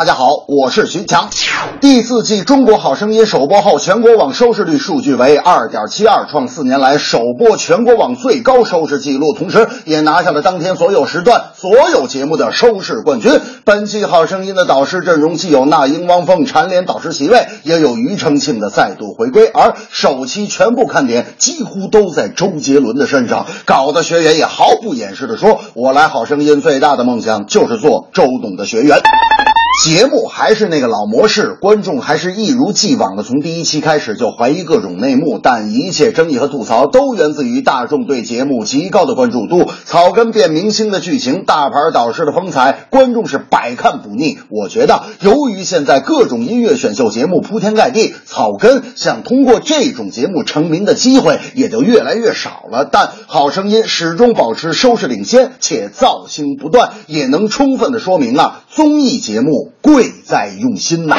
大家好，我是徐强。第四季《中国好声音》首播后，全国网收视率数据为二点七二，创四年来首播全国网最高收视纪录，同时也拿下了当天所有时段所有节目的收视冠军。本期《好声音》的导师阵容既有那英、汪峰蝉联导师席位，也有庾澄庆的再度回归，而首期全部看点几乎都在周杰伦的身上，搞得学员也毫不掩饰的说：“我来《好声音》最大的梦想就是做周董的学员。”节目还是那个老模式，观众还是一如既往的从第一期开始就怀疑各种内幕，但一切争议和吐槽都源自于大众对节目极高的关注度。草根变明星的剧情，大牌导师的风采，观众是百看不腻。我觉得，由于现在各种音乐选秀节目铺天盖地，草根想通过这种节目成名的机会也就越来越少了。但《好声音》始终保持收视领先，且造星不断，也能充分的说明啊，综艺节目。贵在用心呐！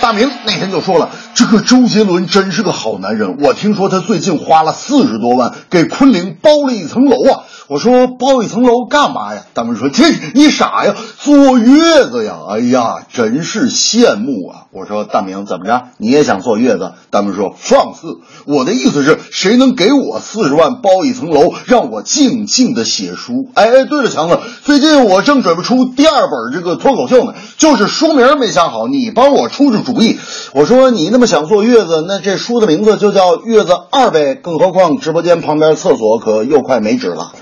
大明那天就说了，这个周杰伦真是个好男人。我听说他最近花了四十多万给昆凌包了一层楼啊。我说包一层楼干嘛呀？大明说这你傻呀，坐月子呀！哎呀，真是羡慕啊！我说大明怎么着？你也想坐月子？大明说放肆！我的意思是，谁能给我四十万包一层楼，让我静静的写书？哎，对了，强子，最近我正准备出第二本这个脱口秀呢，就是书名没想好，你帮我出出主主意。我说你那么想坐月子，那这书的名字就叫《月子二》呗。更何况直播间旁边厕所可又快没纸了。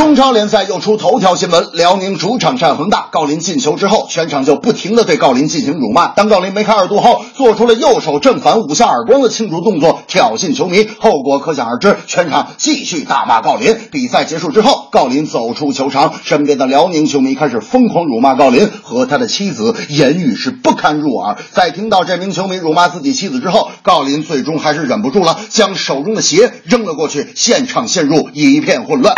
中超联赛又出头条新闻：辽宁主场战恒大，郜林进球之后，全场就不停的对郜林进行辱骂。当郜林梅开二度后，做出了右手正反五下耳光的庆祝动作，挑衅球迷，后果可想而知。全场继续大骂郜林。比赛结束之后，郜林走出球场，身边的辽宁球迷开始疯狂辱骂郜林和他的妻子，言语是不堪入耳。在听到这名球迷辱骂自己妻子之后，郜林最终还是忍不住了，将手中的鞋扔了过去，现场陷入一片混乱。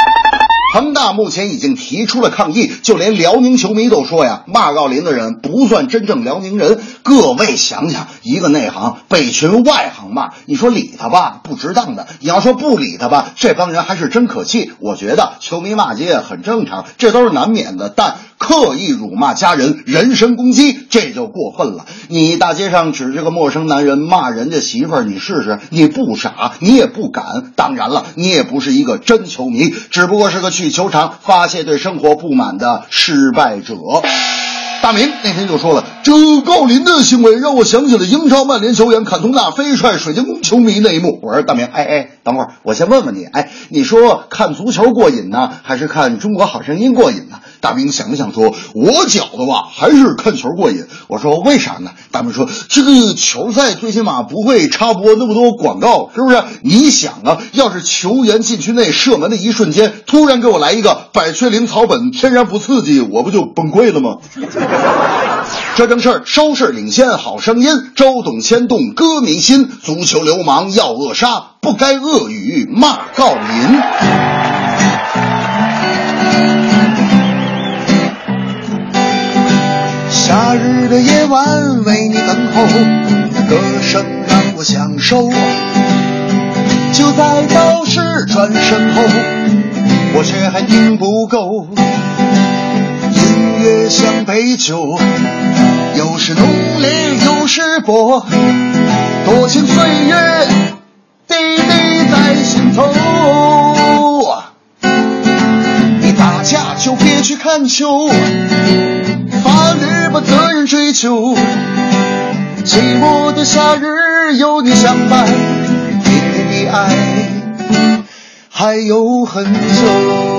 恒大目前已经提出了抗议，就连辽宁球迷都说呀，骂郜林的人不算真正辽宁人。各位想想，一个内行被群外行骂，你说理他吧，不值当的；你要说不理他吧，这帮人还是真可气。我觉得球迷骂街很正常，这都是难免的，但。刻意辱骂家人、人身攻击，这就过分了。你大街上指着个陌生男人骂人家媳妇儿，你试试，你不傻，你也不敢。当然了，你也不是一个真球迷，只不过是个去球场发泄对生活不满的失败者。大明那天就说了，这郜林的行为让我想起了英超曼联球员坎通纳飞踹水晶宫球迷那一幕。我说大明，哎哎，等会儿我先问问你，哎，你说看足球过瘾呢，还是看中国好声音过瘾呢？大明想了想说，我觉得吧，还是看球过瘾。我说为啥呢？大明说，这个球赛最起码不会插播那么多广告，是不是？你想啊，要是球员禁区内射门的一瞬间，突然给我来一个百雀羚草本，天然不刺激，我不就崩溃了吗？这 正是收视领先，好声音，周董牵动歌迷心，足球流氓要扼杀，不该恶语骂郜林。夏日的夜晚为你等候，歌声让我享受。就在导师转身后，我却还听不够。杯酒，有时浓烈，有时薄。多情岁月，滴滴在心头。你打架就别去看球，法律把责任追究。寂寞的夏日有你相伴，甜甜的爱还有很久。